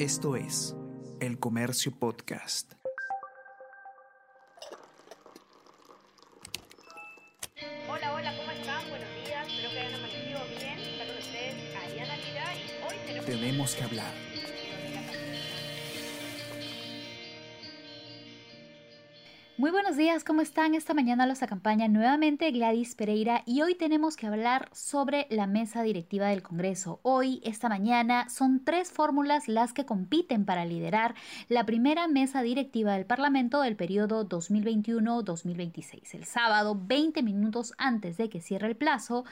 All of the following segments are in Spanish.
Esto es El Comercio Podcast. Hola, hola, ¿cómo están? Buenos días, espero que hayan amanecido bien. Está con ustedes Ariana Lira y hoy tenemos... Tenemos que hablar Muy buenos días, ¿cómo están? Esta mañana los acompaña nuevamente Gladys Pereira y hoy tenemos que hablar sobre la mesa directiva del Congreso. Hoy, esta mañana, son tres fórmulas las que compiten para liderar la primera mesa directiva del Parlamento del periodo 2021-2026. El sábado, 20 minutos antes de que cierre el plazo,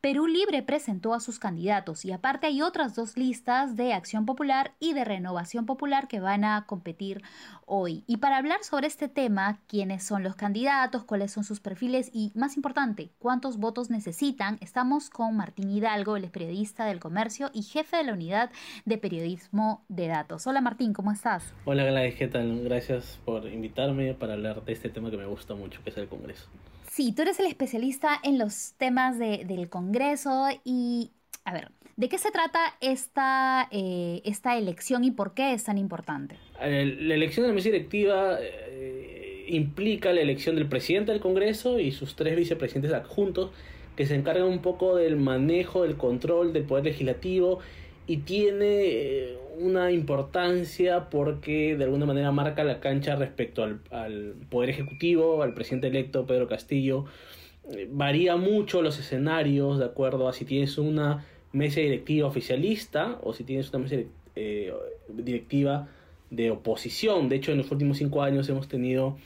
Perú Libre presentó a sus candidatos y aparte hay otras dos listas de Acción Popular y de Renovación Popular que van a competir hoy. Y para hablar sobre este tema, quiénes son los candidatos, cuáles son sus perfiles y, más importante, cuántos votos necesitan. Estamos con Martín Hidalgo, el periodista del comercio y jefe de la unidad de periodismo de datos. Hola Martín, ¿cómo estás? Hola Gladys, ¿qué tal? Gracias por invitarme para hablar de este tema que me gusta mucho, que es el Congreso. Sí, tú eres el especialista en los temas de, del Congreso y, a ver, ¿de qué se trata esta, eh, esta elección y por qué es tan importante? Eh, la elección de la mesa directiva... Implica la elección del presidente del Congreso y sus tres vicepresidentes adjuntos que se encargan un poco del manejo, del control del poder legislativo y tiene eh, una importancia porque de alguna manera marca la cancha respecto al, poder ejecutivo, al presidente electo Pedro Castillo. Eh, varía mucho los escenarios de acuerdo a si tienes una mesa directiva oficialista o si tienes una mesa eh, directiva de oposición. De hecho, en los últimos cinco años hemos tenido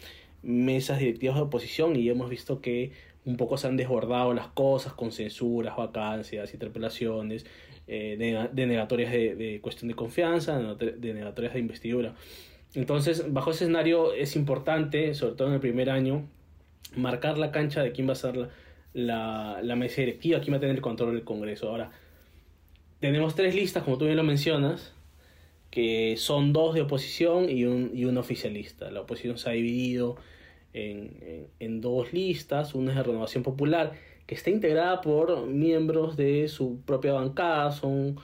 mesas directivas de oposición y hemos visto que un poco se han desbordado las cosas con censuras, vacancias, interpelaciones, eh, denegatorias de, de, cuestión de confianza, denegatorias de investidura. Entonces, bajo ese escenario es importante, sobre todo en el primer año, marcar la cancha de quién va a ser la, la, la mesa directiva, quién va a tener el control del Congreso. Ahora, tenemos tres listas, como tú bien lo mencionas, que son dos de oposición y un, y un oficialista. La oposición se ha dividido en, en, dos listas, una es de Renovación Popular, que está integrada por miembros de su propia bancada, son,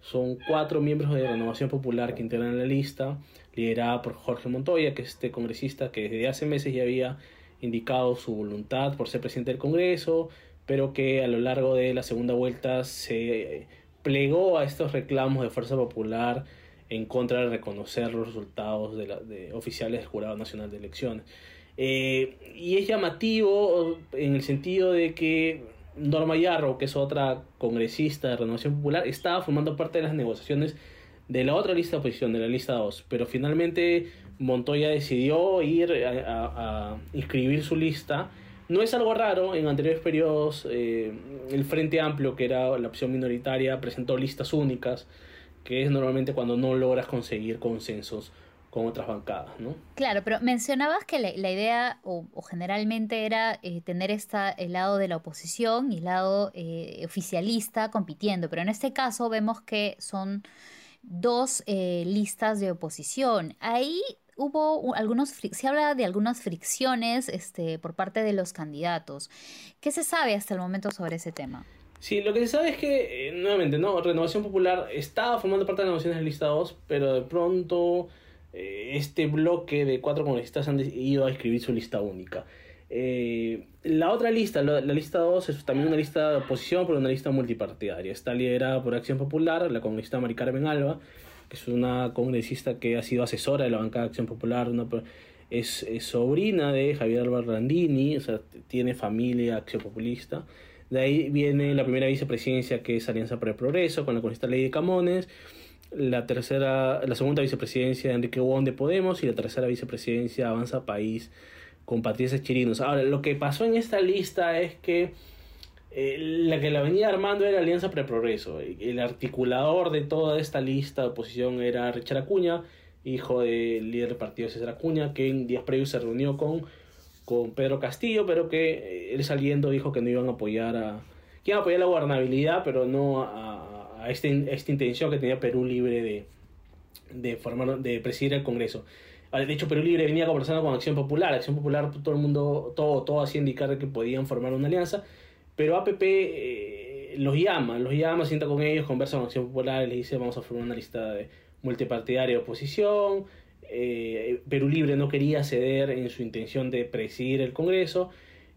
son cuatro miembros de Renovación Popular que integran la lista, liderada por Jorge Montoya, que es este congresista que desde hace meses ya había indicado su voluntad por ser presidente del Congreso, pero que a lo largo de la segunda vuelta se plegó a estos reclamos de Fuerza Popular en contra de reconocer los resultados de, la, de oficiales del Jurado Nacional de Elecciones. Eh, y es llamativo en el sentido de que Norma Yarro, que es otra congresista de Renovación Popular, estaba formando parte de las negociaciones de la otra lista de oposición, de la lista 2, pero finalmente Montoya decidió ir a, a, inscribir su lista. No es algo raro, en anteriores periodos eh, el Frente Amplio, que era la opción minoritaria, presentó listas únicas que es normalmente cuando no logras conseguir consensos con otras bancadas, ¿no? Claro, pero mencionabas que la, idea o, generalmente era eh, tener esta, el lado de la oposición y el lado eh, oficialista compitiendo, pero en este caso vemos que son dos eh, listas de oposición. Ahí hubo algunos, se habla de algunas fricciones este, por parte de los candidatos. ¿Qué se sabe hasta el momento sobre ese tema? Sí, lo que se sabe es que, eh, nuevamente, ¿no? Renovación Popular estaba formando parte de las negociaciones del lista 2, pero de pronto eh, este bloque de cuatro congresistas han ido a escribir su lista única. Eh, la otra lista, la, lista 2, es también una lista de oposición, pero una lista multipartidaria. Está liderada por Acción Popular, la congresista Mari Carmen Alba, que es una congresista que ha sido asesora de la bancada de Acción Popular, una, es, sobrina de Javier Álvaro Randini, o sea, tiene familia acción populista. De ahí viene la primera vicepresidencia que es Alianza para el Progreso con la congresista Ley de Camones, la tercera, la segunda vicepresidencia de Enrique Wong de Podemos y la tercera vicepresidencia Avanza País con Patricia Chirinos. Ahora, lo que pasó en esta lista es que eh, la que la venía armando era Alianza para el Progreso. El articulador de toda esta lista de oposición era Richard Acuña, hijo del líder del partido César Acuña, que en días previos se reunió con con Pedro Castillo, pero que eh, él saliendo dijo que no iban a apoyar a... que iban a apoyar la gobernabilidad, pero no a, a, este, esta intención que tenía Perú Libre de, de, formar, de presidir el Congreso. De hecho, Perú Libre venía conversando con Acción Popular. Acción Popular, todo el mundo, todo, todo hacía indicar que podían formar una alianza, pero APP eh, los llama, los llama, sienta con ellos, conversa con Acción Popular les dice vamos a formar una lista de multipartidaria de oposición. Eh, Perú Libre no quería ceder en su intención de presidir el Congreso.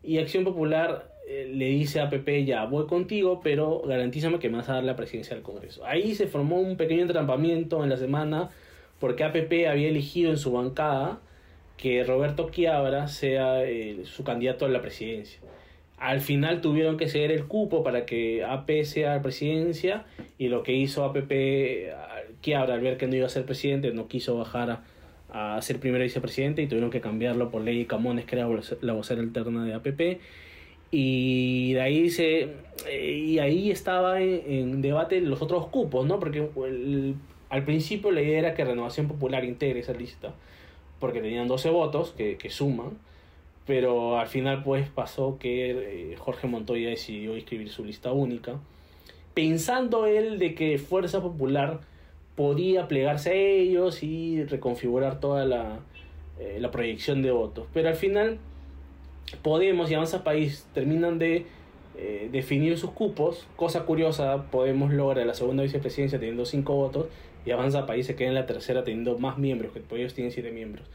Y Acción Popular eh, le dice a PP, ya voy contigo, pero garantízame que me vas a dar la presidencia del Congreso. Ahí se formó un pequeño entrampamiento en la semana porque APP había elegido en su bancada que Roberto Quiabra sea eh, su candidato a la presidencia. Al final tuvieron que ceder el cupo para que AP sea la presidencia y lo que hizo APP Quiabra al ver que no iba a ser presidente no quiso bajar a, a ser primer vicepresidente y tuvieron que cambiarlo por Ley. Camones que era la vocera alterna de APP y de ahí se eh, y ahí estaba en, debate los otros cupos no porque al principio la idea era que Renovación Popular integre esa lista porque tenían 12 votos que, suman, pero al final pues pasó que eh, Jorge Montoya decidió inscribir su lista única, pensando él de que Fuerza Popular podía plegarse a ellos y reconfigurar toda la, eh, la proyección de votos, pero al final Podemos y Avanza País terminan de eh, definir sus cupos. Cosa curiosa, Podemos lograr la segunda vicepresidencia teniendo 5 votos y Avanza País se queda en la tercera teniendo más miembros, que ellos tienen 7 miembros.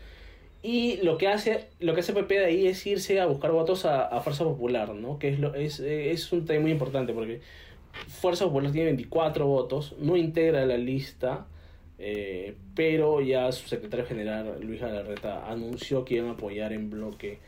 Y lo que hace lo que hace PP de ahí es irse a buscar votos a, Fuerza Popular, ¿no? Que es, lo, es, es un tema muy importante porque Fuerza Popular tiene 24 votos, no integra la lista, eh, pero ya su secretario general, Luis Galarreta, anunció que iban a apoyar en bloque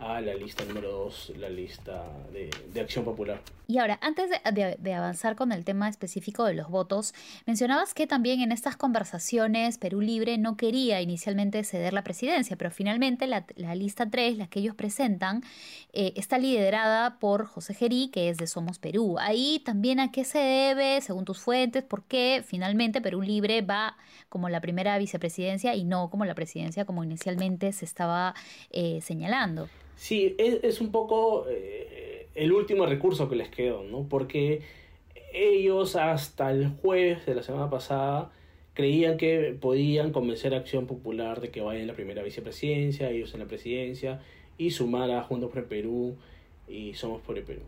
a la lista número 2, la lista de, Acción Popular. Y ahora, antes de, avanzar con el tema específico de los votos, mencionabas que también en estas conversaciones Perú Libre no quería inicialmente ceder la presidencia, pero finalmente la, lista 3, la que ellos presentan, eh, está liderada por José Gerí, que es de Somos Perú. Ahí también a qué se debe, según tus fuentes, por qué finalmente Perú Libre va como la primera vicepresidencia y no como la presidencia como inicialmente se estaba eh, señalando. Sí, es, un poco eh, el último recurso que les quedó, ¿no? Porque ellos hasta el jueves de la semana pasada creían que podían convencer a Acción Popular de que vaya en la primera vicepresidencia, ellos en la presidencia, y sumar a Juntos por el Perú y Somos por el Perú.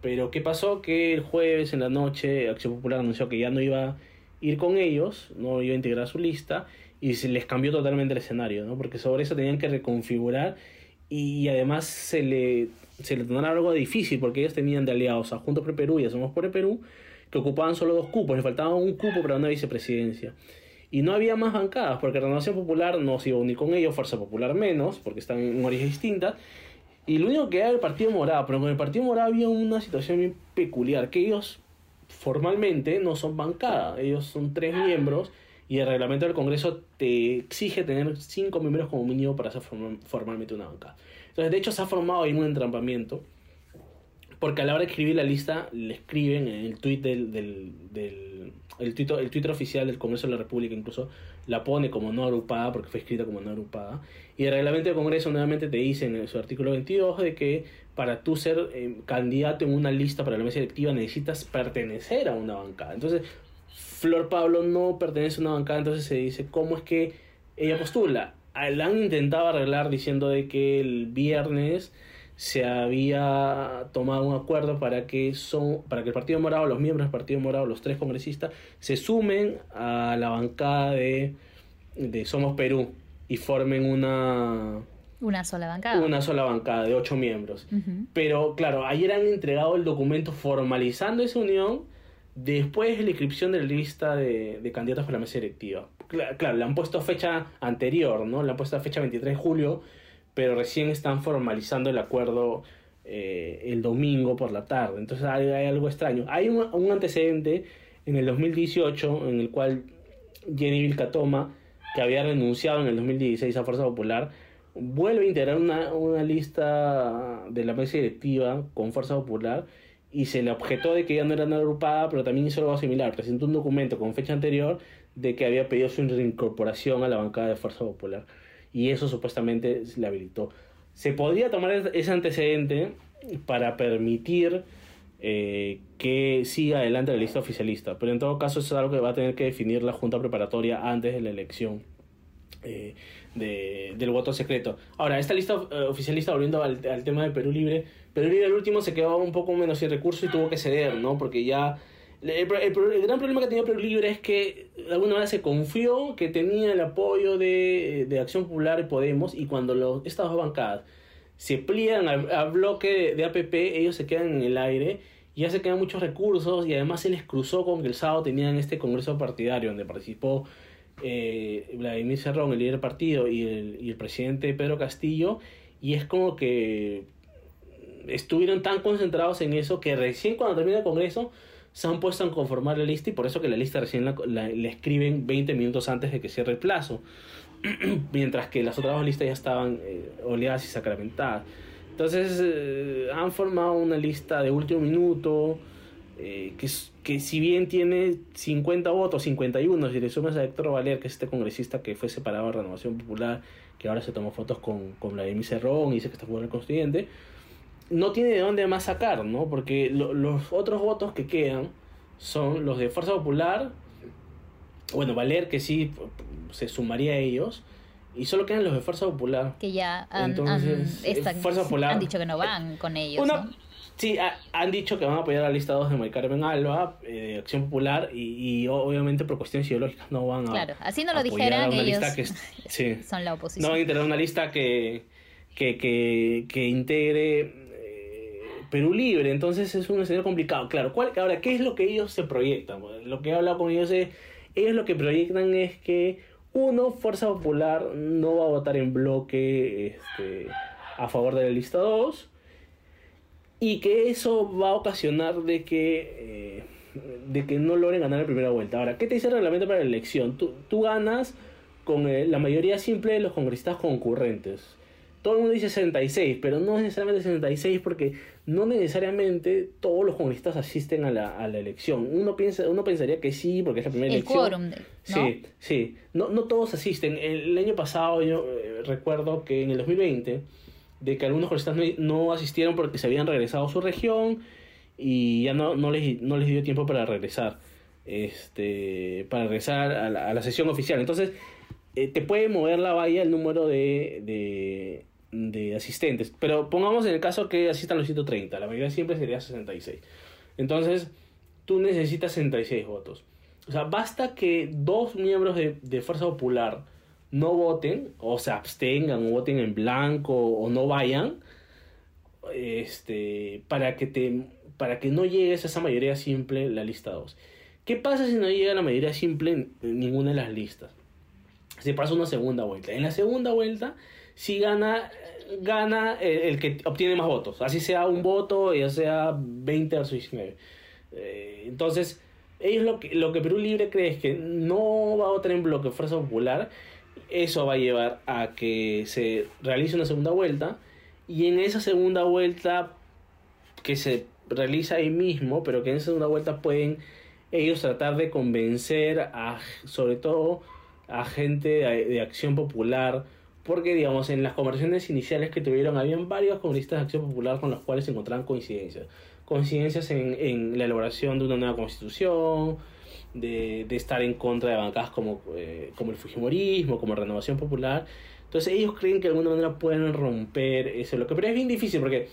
Pero ¿qué pasó? Que el jueves en la noche Acción Popular anunció que ya no iba a ir con ellos, no iba a integrar su lista, y se les cambió totalmente el escenario, ¿no? Porque sobre eso tenían que reconfigurar y además se le, se le algo difícil porque ellos tenían de aliados a Juntos por Perú y a Somos por el Perú que ocupaban solo dos cupos, le faltaba un cupo para una vicepresidencia. Y no había más bancadas porque Renovación Popular no se iba a unir con ellos, Fuerza Popular menos, porque están en origen distintas. Y lo único que era el Partido Morado, pero con el Partido Morado había una situación bien peculiar, que ellos formalmente no son bancada, ellos son tres miembros y el reglamento del Congreso te exige tener cinco miembros como mínimo para ser formalmente una banca. Entonces, de hecho, se ha formado ahí un entrampamiento, porque a la hora de escribir la lista, le escriben en el tweet del, del, el, Twitter, el Twitter oficial del Congreso de la República incluso la pone como no agrupada, porque fue escrita como no agrupada. Y el reglamento del Congreso nuevamente te dice en su artículo 22 de que para tú ser eh, candidato en una lista para la mesa electiva necesitas pertenecer a una bancada. Entonces, Flor Pablo no pertenece a una bancada, entonces se dice cómo es que ella postula. La han intentado arreglar diciendo de que el viernes se había tomado un acuerdo para que son para que el Partido Morado, los miembros del Partido Morado, los tres congresistas, se sumen a la bancada de, de Somos Perú y formen una una sola bancada. Una sola bancada de ocho miembros. Pero claro, ayer han entregado el documento formalizando esa unión Después de la inscripción de la lista de, candidatos para la mesa directiva. Claro, le han puesto fecha anterior, ¿no? Le han puesto fecha 23 de julio, pero recién están formalizando el acuerdo eh, el domingo por la tarde. Entonces hay, algo extraño. Hay un, antecedente en el 2018 en el cual Jenny Vilcatoma, que había renunciado en el 2016 a Fuerza Popular, vuelve a integrar una lista de la mesa directiva con Fuerza Popular y se le objetó de que ya no era nada agrupada, pero también hizo algo similar. Presentó un documento con fecha anterior de que había pedido su reincorporación a la bancada de Fuerza Popular. Y eso supuestamente le habilitó. Se podría tomar ese antecedente para permitir eh, que siga adelante la lista oficialista, pero en todo caso eso es algo que va a tener que definir la Junta Preparatoria antes de la elección. Eh, de, del voto secreto. Ahora, esta lista eh, oficialista, volviendo al, tema de Perú Libre, Perú Libre el último se quedó un poco menos sin recursos y tuvo que ceder, ¿no? Porque ya El, el- gran problema que tenía Perú Libre es que de alguna manera se confió que tenía el apoyo de, de Acción Popular y Podemos y cuando los, estas dos bancadas se pliegan al, al bloque de, de APP, ellos se quedan en el aire y ya se quedan muchos recursos y además se les cruzó con que el sábado tenían este congreso partidario donde participó eh, Vladimir Cerrón, el líder del partido, y el, y el presidente Pedro Castillo y es como que estuvieron tan concentrados en eso que recién cuando termina el congreso se han puesto a conformar la lista y por eso que la lista recién la, escriben 20 minutos antes de que cierre el plazo. Mientras que las otras dos listas ya estaban eh, oleadas y sacramentadas. Entonces eh, han formado una lista de último minuto eh, que, es- que si bien tiene 50 votos, 51, si le sumas a Héctor Valer, que es este congresista que fue separado de Renovación Popular, que ahora se tomó fotos con, con Vladimir Cerrón y dice que está jugando el constituyente, no tiene de dónde más sacar, ¿no? Porque lo- los otros votos que quedan son los de Fuerza Popular, bueno, Valer que sí se sumaría a ellos, y solo quedan los de Fuerza Popular. Que ya han, Entonces, han- están- Fuerza Popular- han dicho que no van con ellos. Una- ¿no? Sí, ha- han dicho que van a apoyar a la lista 2 de Mari Carmen Alba, eh, Acción Popular, y, y obviamente por cuestiones ideológicas no van a. Claro, así no lo dijeran, ellos lista que sí. son la No oposición. van a integrar una lista que, que, que, que integre eh, Perú Libre. Entonces es un escenario complicado. Claro, ¿cuál, ahora, ¿qué es lo que ellos se proyectan? Lo que he hablado con ellos es, ellos lo que proyectan es que, uno, Fuerza Popular no va a votar en bloque este, a favor de la lista 2 y que eso va a ocasionar de que, eh, de que no logren ganar la primera vuelta. Ahora, ¿qué te dice el reglamento para la elección? Tú, tú ganas con eh, la mayoría simple de los congresistas concurrentes. Todo el mundo dice 66, pero no es necesariamente 66 porque no necesariamente todos los congresistas asisten a la, a la elección. Uno, piensa, uno pensaría que sí, porque es la primera El elección. quórum, de- ¿no? Sí, sí. No, no todos asisten. El, año pasado yo eh, recuerdo que en el 2020, de que algunos congresistas no, asistieron porque se habían regresado a su región y ya no, no, les, no les dio tiempo para regresar. Este, para regresar a la, a la sesión oficial. Entonces, eh, te puede mover la valla el número de, de, de asistentes. Pero pongamos en el caso que asistan los 130, la mayoría siempre sería 66. Entonces, tú necesitas 66 votos. O sea, basta que dos miembros de, de Fuerza Popular no voten, o se abstengan, o voten en blanco, o no vayan, este, para que te para que no llegues a esa mayoría simple la lista 2. ¿Qué pasa si no llega a la mayoría simple en ninguna de las listas? Se pasa una segunda vuelta. En la segunda vuelta, si gana, gana el, el que obtiene más votos. Así sea un voto, ya sea 20 versus 19. Eh, entonces, ellos lo que, lo que Perú Libre cree es que no va a votar en bloque Fuerza Popular. Eso va a llevar a que se realice una segunda vuelta. Y en esa segunda vuelta, que se realiza ahí mismo, pero que en esa segunda vuelta pueden ellos tratar de convencer a, sobre todo, a gente de, Acción Popular. Porque, digamos, en las conversaciones iniciales que tuvieron, habían varios congresistas de Acción Popular con los cuales se encontraban coincidencias coincidencias en, en, la elaboración de una nueva constitución, de, de estar en contra de bancadas como, eh, como el Fujimorismo, como Renovación Popular. Entonces ellos creen que de alguna manera pueden romper ese bloque. Pero es bien difícil porque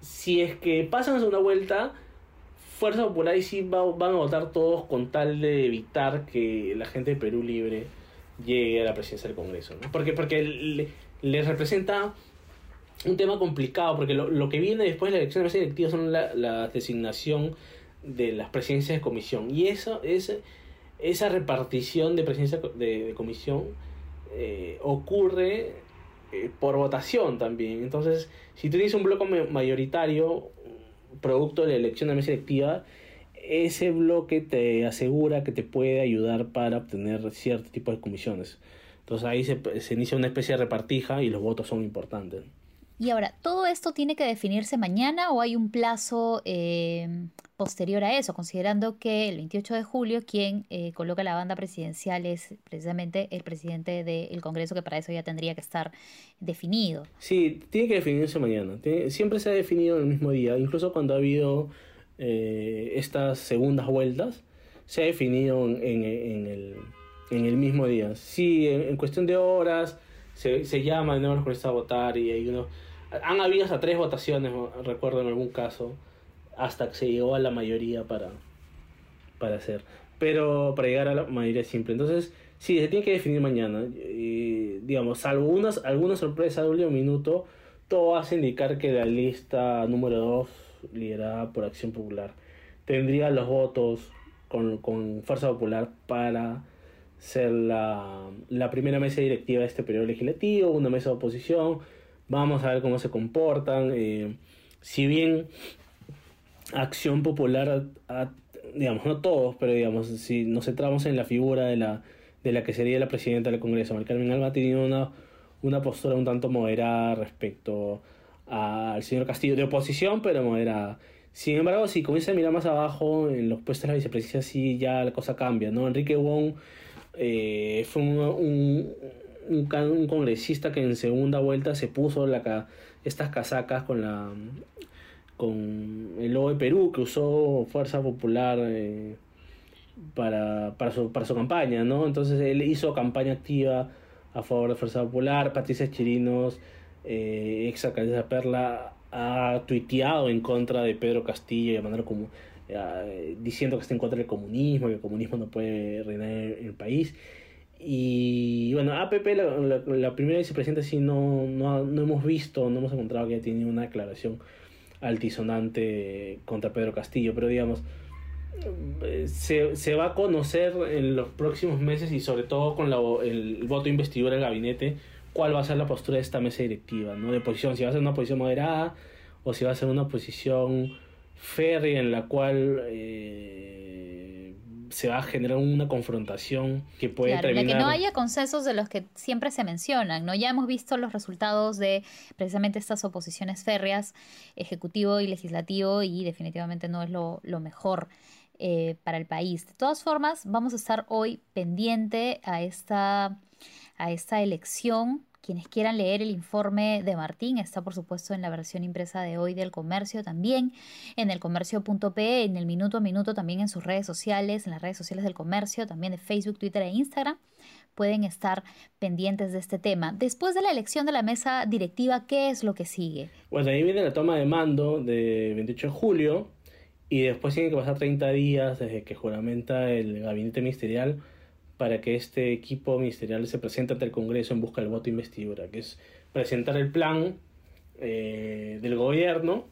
si es que pasan a segunda vuelta, Fuerza Popular y sí va, van a votar todos con tal de evitar que la gente de Perú Libre llegue a la presidencia del Congreso. ¿no? Porque, porque le, les representa un tema complicado porque lo, lo, que viene después de la elección de mesa directiva son la, la, designación de las presidencias de comisión. Y eso es esa repartición de presidencia de, comisión eh, ocurre eh, por votación también. Entonces si tú tienes un bloque mayoritario producto de la elección de mesa directiva ese bloque te asegura que te puede ayudar para obtener cierto tipo de comisiones. Entonces ahí se, se inicia una especie de repartija y los votos son importantes y ahora, ¿todo esto tiene que definirse mañana o hay un plazo eh, posterior a eso? Considerando que el 28 de julio quien eh, coloca la banda presidencial es precisamente el presidente del Congreso, que para eso ya tendría que estar definido. Sí, tiene que definirse mañana. Siempre se ha definido en el mismo día, incluso cuando ha habido eh, estas segundas vueltas, se ha definido en, en, el, en el mismo día. Sí, en cuestión de horas se, se llama de nuevo los congresistas a votar y hay unos han habido hasta tres votaciones, recuerdo en algún caso, hasta que se llegó a la mayoría para, para hacer. Pero para llegar a la mayoría simple. Entonces, sí, se tiene que definir mañana. Y, digamos, salvo unas, alguna sorpresa de último minuto, todo hace indicar que la lista número 2, liderada por Acción Popular, tendría los votos con, con Fuerza Popular para ser la, la primera mesa directiva de este periodo legislativo, una mesa de oposición. Vamos a ver cómo se comportan. Eh, si bien Acción Popular, digamos, no todos, pero digamos, si nos centramos en la figura de la, de la que sería la presidenta del Congreso, Carmen Alba ha tenido una, una postura un tanto moderada respecto al señor Castillo, de oposición, pero moderada. Sin embargo, si comienza a mirar más abajo, en los puestos de la vicepresidencia, sí ya la cosa cambia, ¿no? Enrique Wong eh, fue un, un, congresista que en segunda vuelta se puso estas casacas con la con el logo de Perú que usó Fuerza Popular eh, para, para, su, para su campaña, ¿no? Entonces él hizo campaña activa a favor de Fuerza Popular, Patricia Chirinos, eh, ex alcaldesa Perla, ha tuiteado en contra de Pedro Castillo manera como eh, diciendo que está en contra del comunismo, que el comunismo no puede reinar en el país. Y bueno, APP, la, la, primera vicepresidenta, sí no, no, no, hemos visto, no hemos encontrado que haya tenido una declaración altisonante contra Pedro Castillo, pero digamos, se, se va a conocer en los próximos meses y sobre todo con la, el, voto de investidura del gabinete cuál va a ser la postura de esta mesa directiva, ¿no? De posición, si va a ser una posición moderada o si va a ser una posición férrea en la cual eh, se va a generar una confrontación que puede claro, terminar... que no haya consensos de los que siempre se mencionan, ¿no? Ya hemos visto los resultados de precisamente estas oposiciones férreas, ejecutivo y legislativo, y definitivamente no es lo, lo mejor. Eh, para el país. De todas formas, vamos a estar hoy pendiente a esta, a esta elección. Quienes quieran leer el informe de Martín está por supuesto en la versión impresa de hoy del comercio también, en el comercio.pe, en el minuto a minuto también en sus redes sociales, en las redes sociales del comercio, también de Facebook, Twitter e Instagram. Pueden estar pendientes de este tema. Después de la elección de la mesa directiva, ¿qué es lo que sigue? Pues ahí viene la toma de mando de 28 de julio, y después tiene que pasar 30 días desde que juramenta el gabinete ministerial para que este equipo ministerial se presente ante el Congreso en busca del voto de investidura, que es presentar el plan eh, del gobierno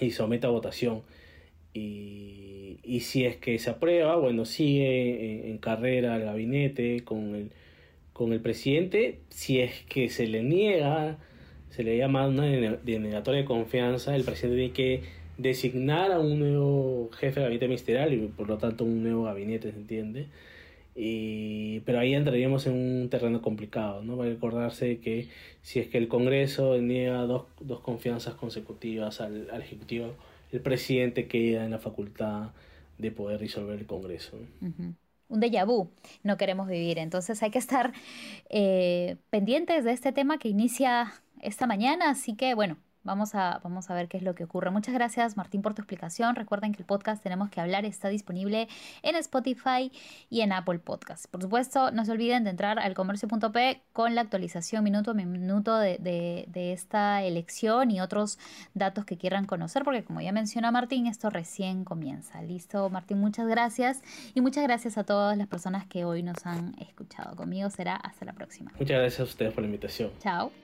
y someta a votación. Y, y, si es que se aprueba, bueno, sigue en, carrera el gabinete con el, con el presidente. Si es que se le niega, se le llama una denegatoria de confianza, el presidente tiene que designar a un nuevo jefe de gabinete ministerial y por lo tanto un nuevo gabinete, ¿se entiende? Y, pero ahí entraríamos en un terreno complicado, ¿no? Va a recordarse que si es que el Congreso niega dos, dos confianzas consecutivas al, al, Ejecutivo, el presidente queda en la facultad de poder disolver el Congreso. Un déjà vu no queremos vivir, entonces hay que estar eh, pendientes de este tema que inicia esta mañana, así que bueno, Vamos a, vamos a ver qué es lo que ocurre. Muchas gracias Martín por tu explicación. Recuerden que el podcast Tenemos que hablar está disponible en Spotify y en Apple Podcast. Por supuesto, no se olviden de entrar al comercio.p con la actualización minuto a minuto de, de, esta elección y otros datos que quieran conocer, porque como ya menciona Martín, esto recién comienza. Listo, Martín, muchas gracias. Y muchas gracias a todas las personas que hoy nos han escuchado. Conmigo será hasta la próxima. Muchas gracias a ustedes por la invitación. Chao.